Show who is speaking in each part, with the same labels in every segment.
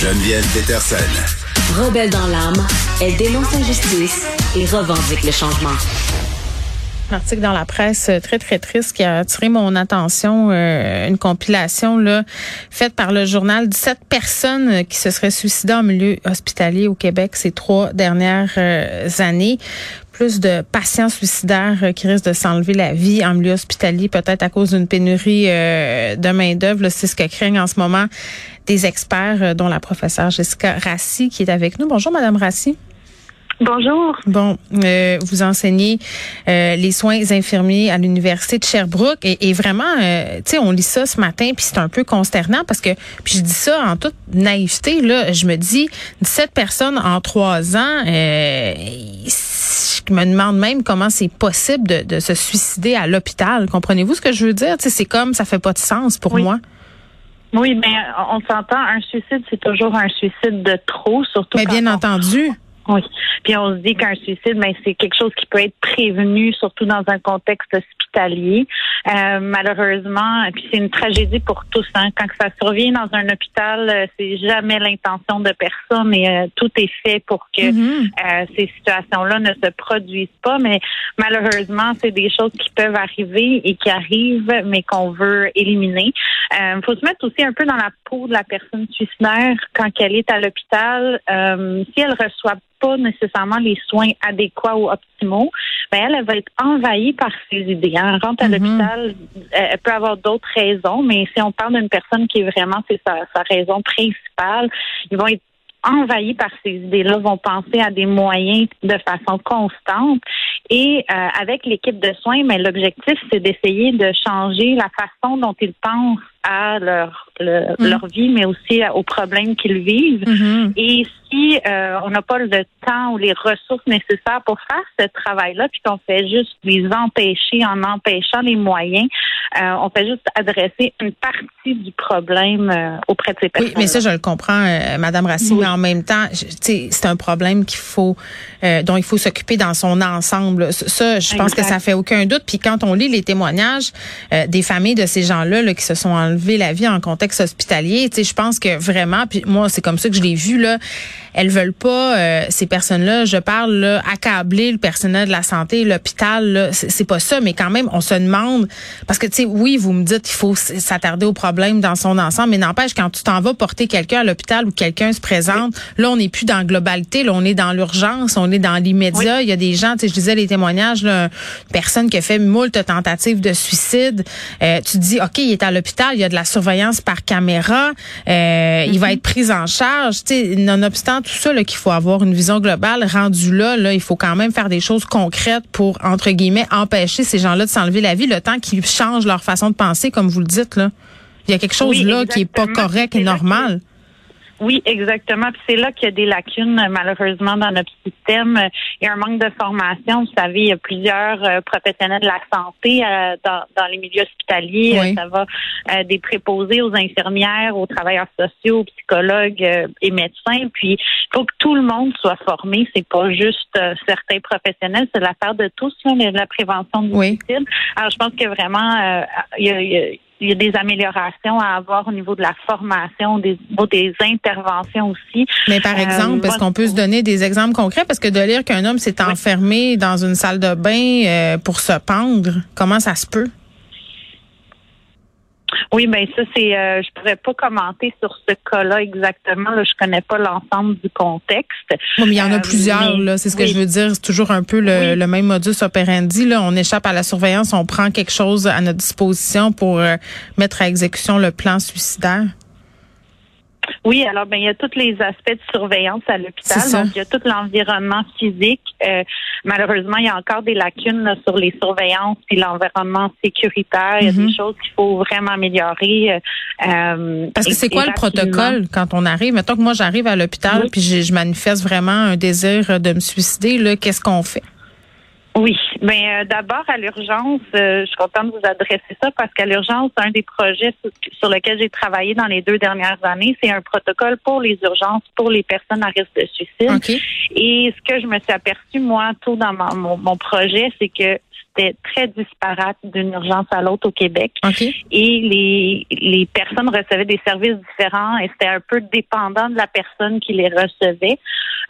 Speaker 1: Geneviève Peterson.
Speaker 2: Rebelle dans l'âme, elle dénonce l'injustice et revendique le changement.
Speaker 3: Un article dans la presse euh, très très triste qui a attiré mon attention, euh, une compilation là faite par le journal 17 personnes euh, qui se seraient suicidées en milieu hospitalier au Québec ces trois dernières années. Plus de patients suicidaires qui risquent de s'enlever la vie en milieu hospitalier, peut-être à cause d'une pénurie de main d'œuvre. C'est ce que craignent en ce moment des experts, dont la professeure Jessica Rassi qui est avec nous. Bonjour, Madame Rassi.
Speaker 4: Bonjour.
Speaker 3: Bon, euh, vous enseignez euh, les soins infirmiers à l'université de Sherbrooke et, vraiment, euh, tu sais, on lit ça ce matin puis c'est un peu consternant parce que, puis je dis ça en toute naïveté là, je me dis 17 personnes en trois ans. Je me demande même comment c'est possible de, de, se suicider à l'hôpital. Comprenez-vous ce que je veux dire? C'est comme ça fait pas de sens pour moi.
Speaker 4: Oui, mais on s'entend, un suicide, c'est toujours un suicide de trop, surtout.
Speaker 3: Mais bien entendu.
Speaker 4: Oui. Puis on se dit qu'un suicide, ben, c'est quelque chose qui peut être prévenu, surtout dans un contexte hospitalier. Euh, malheureusement, puis c'est une tragédie pour tous. Hein. Quand ça survient dans un hôpital, euh, c'est jamais l'intention de personne et euh, tout est fait pour que mm-hmm. ces situations-là ne se produisent pas. Mais malheureusement, c'est des choses qui peuvent arriver et qui arrivent, mais qu'on veut éliminer. Il faut se mettre aussi un peu dans la peau de la personne suicidaire quand elle est à l'hôpital. si elle reçoit pas nécessairement les soins adéquats ou optimaux, ben elle, elle va être envahie par ses idées. Hein. Elle rentre à mhm. l'hôpital, elle peut avoir d'autres raisons, mais si on parle d'une personne qui est vraiment c'est sa, sa raison principale, ils vont être envahis par ces idées-là, vont penser à des moyens de façon constante. Et euh, avec l'équipe de soins, mais l'objectif, c'est d'essayer de changer la façon dont ils pensent à leur, mm. leur vie, mais aussi aux problèmes qu'ils vivent. Mm-hmm. Et si euh, on n'a pas le temps ou les ressources nécessaires pour faire ce travail-là, puis qu'on fait juste les empêcher en empêchant les moyens, euh, on fait juste adresser une partie du problème euh, auprès de ces personnes.
Speaker 3: Oui, mais ça, je le comprends, Madame Racine, mais en même temps, c'est un problème qu'il faut, dont il faut s'occuper dans son ensemble. Ça, je pense que ça fait aucun doute. Puis quand on lit les témoignages des familles de ces gens-là là, qui se sont enlever la vie en contexte hospitalier. Tu sais, je pense que vraiment, puis moi, c'est comme ça que je l'ai vu là. Elles veulent pas euh, ces personnes-là. Je parle là, accabler le personnel de la santé, l'hôpital. C'est pas ça, mais quand même, on se demande parce que tu sais, oui, vous me dites qu'il faut s'attarder au problème dans son ensemble, mais n'empêche quand tu t'en vas porter quelqu'un à l'hôpital où quelqu'un se présente, là, on n'est plus dans la globalité, là, on est dans l'urgence, on est dans l'immédiat. Il y a des gens, tu sais, je disais les témoignages, là, une personne qui a fait moult tentatives de suicide. Euh, tu te dis, ok, il est à l'hôpital, il y a de la surveillance par caméra, euh, il va mhm. être pris en charge. nonobstant tout ça, qu'il faut avoir une vision globale, rendu là, là, il faut quand même faire des choses concrètes pour, entre guillemets, empêcher ces gens-là de s'enlever la vie le temps qu'ils changent leur façon de penser, comme vous le dites. Là. Il y a quelque chose là qui est pas correct et normal.
Speaker 4: Oui, exactement. Puis c'est là qu'il y a des lacunes, malheureusement, dans notre système. Il y a un manque de formation. Vous savez, il y a plusieurs euh, professionnels de la santé euh, dans, dans, les milieux hospitaliers. Ça va euh, des préposés aux infirmières, aux travailleurs sociaux, aux psychologues et médecins. Puis il faut que tout le monde soit formé. C'est pas juste certains professionnels, c'est l'affaire de tous, là, la prévention du suicide. Alors, je pense que vraiment, il y a il y a des améliorations à avoir au niveau de la formation, des, des interventions aussi.
Speaker 3: Mais par exemple, est-ce qu'on peut se donner des exemples concrets? Parce que de lire qu'un homme s'est enfermé dans une salle de bain euh, pour se pendre, comment ça se peut?
Speaker 4: Oui, ben ça c'est, euh, je pourrais pas commenter sur ce cas-là exactement. Là, je connais pas l'ensemble du contexte.
Speaker 3: mais il y en a euh, plusieurs. là, c'est ce que je veux dire. C'est toujours un peu le, le, même modus operandi. Là, on échappe à la surveillance, on prend quelque chose à notre disposition pour euh, mettre à exécution le plan suicidaire.
Speaker 4: Oui, alors ben il y a tous les aspects de surveillance à l'hôpital. Donc il y a tout l'environnement physique. Euh, malheureusement, il y a encore des lacunes sur les surveillances et l'environnement sécuritaire. Il y a des mhm. choses qu'il faut vraiment améliorer. Euh,
Speaker 3: euh, Parce que c'est quoi le protocole quand on arrive? Mettons que moi j'arrive à l'hôpital puis je manifeste vraiment un désir de me suicider. Là, qu'est-ce qu'on fait?
Speaker 4: Oui, mais euh, d'abord à l'urgence, euh, je suis contente de vous adresser ça parce qu'à l'urgence, un des projets sur, lequel j'ai travaillé dans les deux dernières années, c'est un protocole pour les urgences pour les personnes à risque de suicide. Et ce que je me suis aperçu moi tout dans mon, mon projet, c'est que très disparate d'une urgence à l'autre au Québec. Et les, les personnes recevaient des services différents et c'était un peu dépendant de la personne qui les recevait.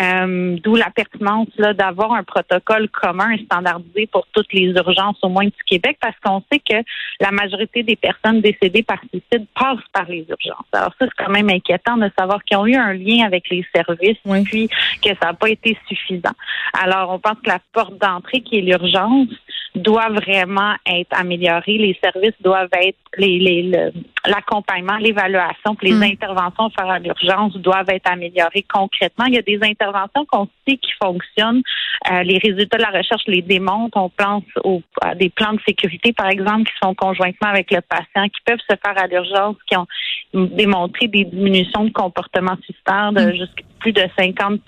Speaker 4: Euh, d'où la pertinence là d'avoir un protocole commun et standardisé pour toutes les urgences au moins du Québec parce qu'on sait que la majorité des personnes décédées par suicide passent par les urgences. Alors ça, c'est quand même inquiétant de savoir qu'ils ont eu un lien avec les services puis que ça n'a pas été suffisant. Alors, on pense que la porte d'entrée qui est l'urgence doit vraiment être améliorée. Les services doivent être les, les l'accompagnement, l'évaluation, puis les hmm. interventions faire à l'urgence doivent être améliorées concrètement. Il y a des interventions qu'on sait qui fonctionnent. Euh, les résultats de la recherche les démontrent. On pense aux, à des plans de sécurité, par exemple, qui sont conjointement avec le patient, qui peuvent se faire à l'urgence, qui ont démontré des diminutions de comportement suicidaire de hmm. jusqu'à plus de 50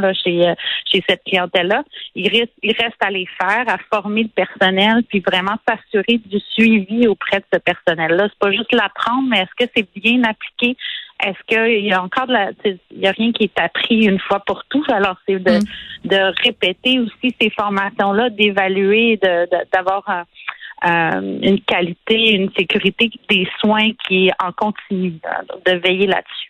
Speaker 4: là, chez, euh, chez cette clientèle-là. Il reste, il reste à les faire, à former le personnel, puis vraiment s'assurer du suivi auprès de ce personnel-là. C'est pas juste l'apprendre, mais est-ce que c'est bien appliqué? Est-ce qu'il y a encore de la, il y a rien qui est appris une fois pour tout. Alors, c'est de, mm. de répéter aussi ces formations-là, d'évaluer, de, d'avoir un, euh, une qualité, une sécurité des soins qui est en continu, de veiller là-dessus.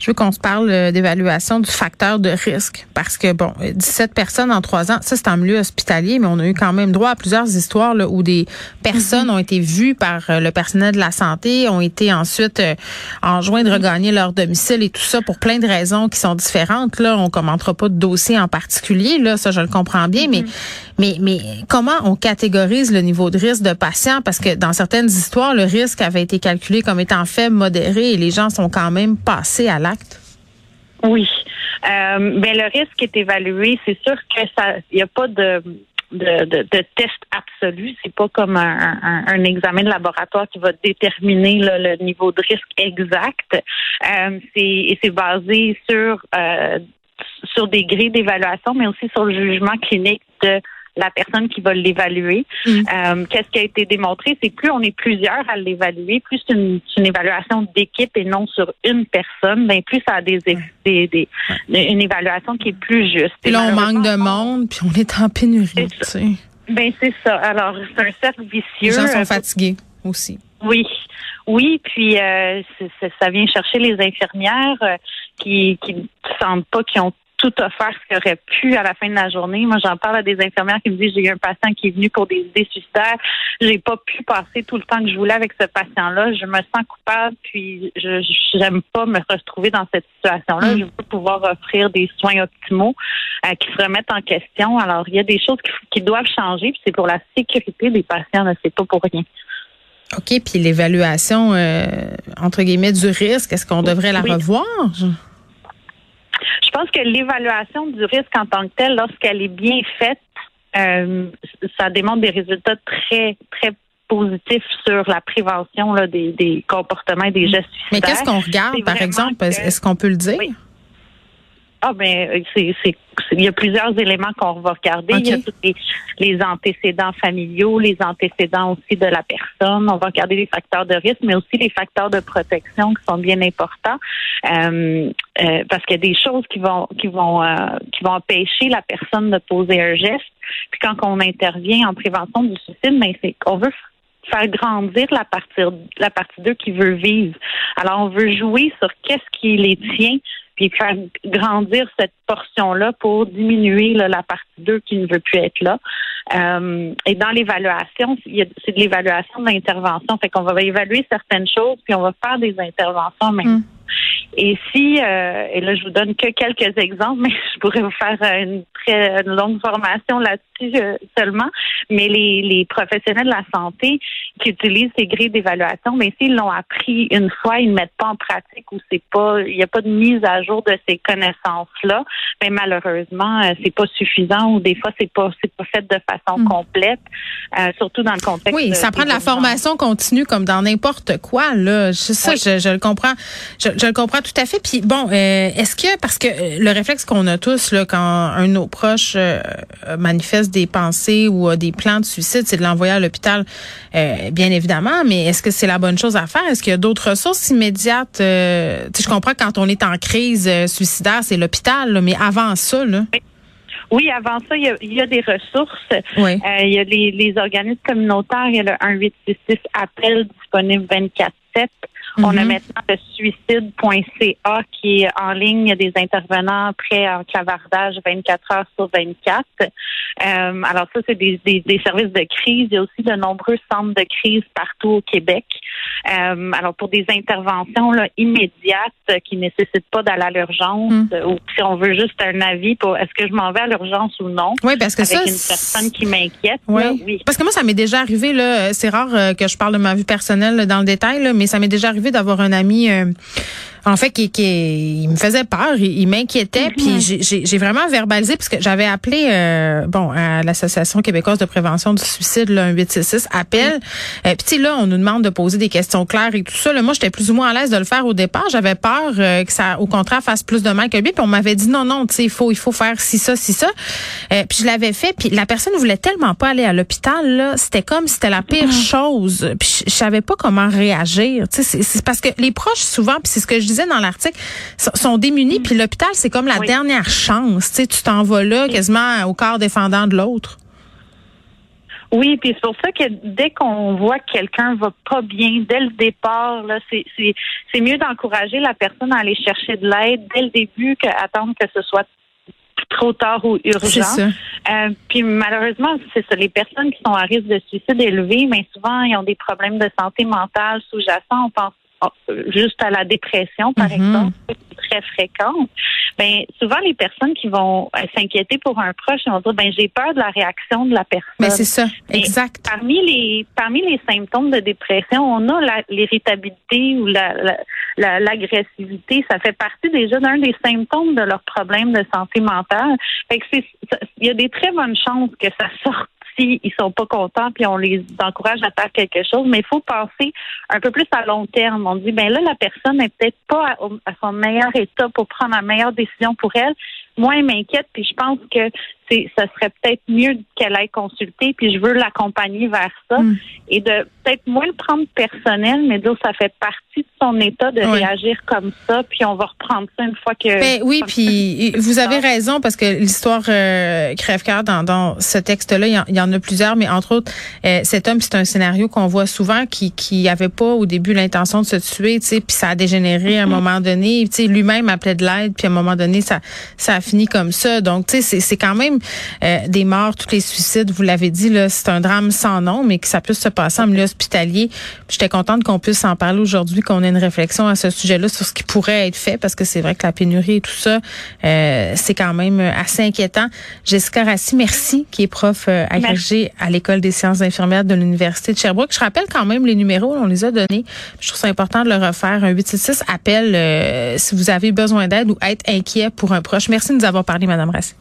Speaker 3: Je veux qu'on se parle euh, d'évaluation du facteur de risque parce que, bon, 17 personnes en trois ans, ça c'est en milieu hospitalier, mais on a eu quand même droit à plusieurs histoires là, où des personnes mhm. ont été vues par euh, le personnel de la santé, ont été ensuite euh, enjoints de regagner leur domicile et tout ça pour plein de raisons qui sont différentes. Là, on commentera pas de dossier en particulier, là, ça je le comprends bien, mais, mhm. mais, mais comment on catégorise le niveau de risque de patient? Parce que dans certaines histoires, le risque avait été calculé comme étant faible, modéré et les gens sont quand même passés à l'acte?
Speaker 4: Oui. Euh, mais le risque est évalué. C'est sûr que ça, il n'y a pas de, de, test absolu. C'est pas comme un, examen de laboratoire qui va déterminer le niveau de risque exact. Euh, c'est basé sur euh, sur des grilles d'évaluation, mais aussi sur le jugement clinique de la personne qui va l'évaluer. Mm. Euh, qu'est-ce qui a été démontré? C'est plus on est plusieurs à l'évaluer, plus c'est une, évaluation d'équipe et non sur une personne, ben plus ça a des, des, une évaluation qui est plus juste.
Speaker 3: Et là, on manque de monde, puis on est en pénurie.
Speaker 4: Ben c'est ça. Alors, c'est un cercle vicieux. Les
Speaker 3: gens sont fatigués aussi.
Speaker 4: Oui, oui, puis euh, ça vient chercher les infirmières euh, qui qui sentent pas qu'ils ont tout offert ce qu'il aurait pu à la fin de la journée. Moi, j'en parle à des infirmières qui me disent j'ai eu un patient qui est venu pour des idées suicidaires. J'ai pas pu passer tout le temps que je voulais avec ce patient-là. Je me sens coupable, puis je j'aime pas me retrouver dans cette situation-là. Mm. Je veux pouvoir offrir des soins optimaux euh, qui se remettent en question. Alors, il y a des choses qui, doivent changer, puis c'est pour la sécurité des patients, c'est pas pour rien.
Speaker 3: OK, puis l'évaluation, euh, entre guillemets, du risque, est-ce qu'on devrait la revoir?
Speaker 4: Je pense que l'évaluation du risque en tant que tel, lorsqu'elle est bien faite, euh, ça démontre des résultats très, très positifs sur la prévention des, comportements et des gestes suicidaires.
Speaker 3: Mais qu'est-ce qu'on regarde, par exemple? Est-ce qu'on peut le dire?
Speaker 4: Ah ben c'est il y a plusieurs éléments qu'on va regarder. Il y a tous les, antécédents familiaux, les antécédents aussi de la personne. On va regarder les facteurs de risque, mais aussi les facteurs de protection qui sont bien importants. Euh, euh, parce qu'il y a des choses qui vont qui vont euh, qui vont empêcher la personne de poser un geste. Puis quand on intervient en prévention du suicide, mais ben, c'est qu'on veut faire grandir la partie la partie d'eux qui veut vivre. Alors on veut jouer sur qu'est-ce qui les tient puis faire grandir cette portion-là pour diminuer la partie 2 qui ne veut plus être là. Euh, et dans l'évaluation, c'est de l'évaluation de l'intervention. Fait qu'on va évaluer certaines choses, puis on va faire des interventions même. Et si, euh, et là je vous donne que quelques exemples, mais je pourrais vous faire une très longue formation là-dessus euh, seulement, mais les, les professionnels de la santé qui utilisent ces grilles d'évaluation, mais s'ils l'ont appris une fois, ils ne mettent pas en pratique ou c'est pas, il n'y a pas de mise à jour de ces connaissances-là, mais malheureusement, euh, c'est pas suffisant ou des fois c'est pas c'est pas fait de façon hmm. complète, surtout dans le contexte.
Speaker 3: Oui, ça prend de la formation continue comme dans n'importe quoi là. Ça, je, je, le comprends. Je, je le comprends tout à fait. Puis bon, euh, est-ce que parce que euh, le réflexe qu'on a tous là, quand un de nos proches euh, manifeste des pensées ou a des plans de suicide, c'est de l'envoyer à l'hôpital, bien évidemment. Mais est-ce que c'est la bonne chose à faire? Est-ce qu'il y a d'autres ressources immédiates Je comprends quand on est en crise suicidaire, c'est l'hôpital, mais avant ça, là.
Speaker 4: Oui, avant ça, il y a, des ressources. Oui. Euh, il y a les, les organismes communautaires. Il y a le 1866 appel disponible 24-7. On a mhm. maintenant le suicide.ca qui est en ligne. Il y a des intervenants prêts en clavardage 24 heures sur 24. Euh, alors ça, c'est des, des, des, services de crise. Il y a aussi de nombreux centres de crise partout au Québec. Euh, alors pour des interventions là, immédiates qui nécessitent pas d'aller à l'urgence hmm. ou si on veut juste un avis pour est-ce que je m'en vais à l'urgence ou non.
Speaker 3: Oui, parce que
Speaker 4: avec
Speaker 3: ça,
Speaker 4: une personne qui m'inquiète.
Speaker 3: Oui. Parce que moi, ça m'est déjà arrivé là. C'est rare euh, que je parle de ma vie personnelle dans le détail, là, mais ça m'est déjà arrivé d'avoir un ami. Euh, en fait, qui, qui, il me faisait peur, il, m'inquiétait, mm-hmm. puis j'ai vraiment verbalisé parce que j'avais appelé, euh, bon, à l'association québécoise de prévention du suicide, là, un 866 appel. Mm. Euh, puis tu sais là, on nous demande de poser des questions claires et tout ça. Là, moi, j'étais plus ou moins à l'aise de le faire au départ. J'avais peur euh, que ça, au contraire, fasse plus de mal que lui. Puis on m'avait dit non, non, tu sais, il faut, il faut faire ci ça, ci ça. puis je l'avais fait. Puis la personne voulait tellement pas aller à l'hôpital. Là, c'était comme si c'était la pire mm. chose. Puis je savais pas comment réagir. Tu sais, c'est parce que les proches souvent, puis c'est ce que je disais dans l'article, sont démunis. Puis l'hôpital, c'est comme la dernière chance. Tu tu t'en vas là quasiment au corps défendant de l'autre.
Speaker 4: Oui, puis c'est pour ça que dès qu'on voit que quelqu'un va pas bien dès le départ, là, c'est, c'est, mieux d'encourager la personne à aller chercher de l'aide dès le début qu'attendre que ce soit trop tard ou urgent. Euh, puis malheureusement, c'est ça. Les personnes qui sont à risque de suicide élevé, mais souvent, ils ont des problèmes de santé mentale sous-jacents. On pense juste à la dépression, par mhm. exemple, très fréquente. Ben souvent les personnes qui vont euh, s'inquiéter pour un proche, ils vont dire ben j'ai peur de la réaction de la personne.
Speaker 3: Mais c'est ça, exact.
Speaker 4: parmi les parmi les symptômes de dépression, on a l'irritabilité ou la, l'agressivité. ça fait partie déjà d'un des symptômes de leurs problèmes de santé mentale. Fait que il y a des très bonnes chances que ça sorte ils sont pas contents, puis on les encourage à faire quelque chose, mais il faut penser un peu plus à long terme. On dit, ben là, la personne n'est peut-être pas à, son meilleur état pour prendre la meilleure décision pour elle. Moi, elle m'inquiète, puis je pense que ça serait peut-être mieux qu'elle aille consulter, puis je veux l'accompagner vers ça, hmm. et de peut-être moins le prendre personnel, mais dire ça fait partie de son état de réagir comme ça, puis on va reprendre ça une fois que.
Speaker 3: Ben, oui, puis vous avez raison parce que l'histoire euh, crève-cœur dans, dans ce texte-là, il y, en, a plusieurs, mais entre autres, euh, cet homme, c'est un scénario qu'on voit souvent qui qui avait pas au début l'intention de se tuer, tu sais, puis ça a dégénéré à un mm-hmm. moment donné, tu sais, lui-même appelait de l'aide, puis à un moment donné, ça ça a fini comme ça. Donc, tu sais, c'est quand même euh, des morts, tous les suicides, vous l'avez dit là, c'est un drame sans nom, mais que ça puisse se passer en milieu hospitalier. J'étais contente qu'on puisse en parler aujourd'hui, qu'on ait une réflexion à ce sujet-là sur ce qui pourrait être fait, parce que c'est vrai que la pénurie et tout ça, euh, c'est quand même assez inquiétant. Jessica Rassi, merci, qui est prof euh, agrégée à l'école des sciences infirmières de l'université de Sherbrooke. Je rappelle quand même les numéros, on les a donnés. Je trouve ça important de le refaire. Un 866 appel si vous avez besoin d'aide ou être inquiet pour un proche. Merci de nous avoir parlé, Madame Rassi.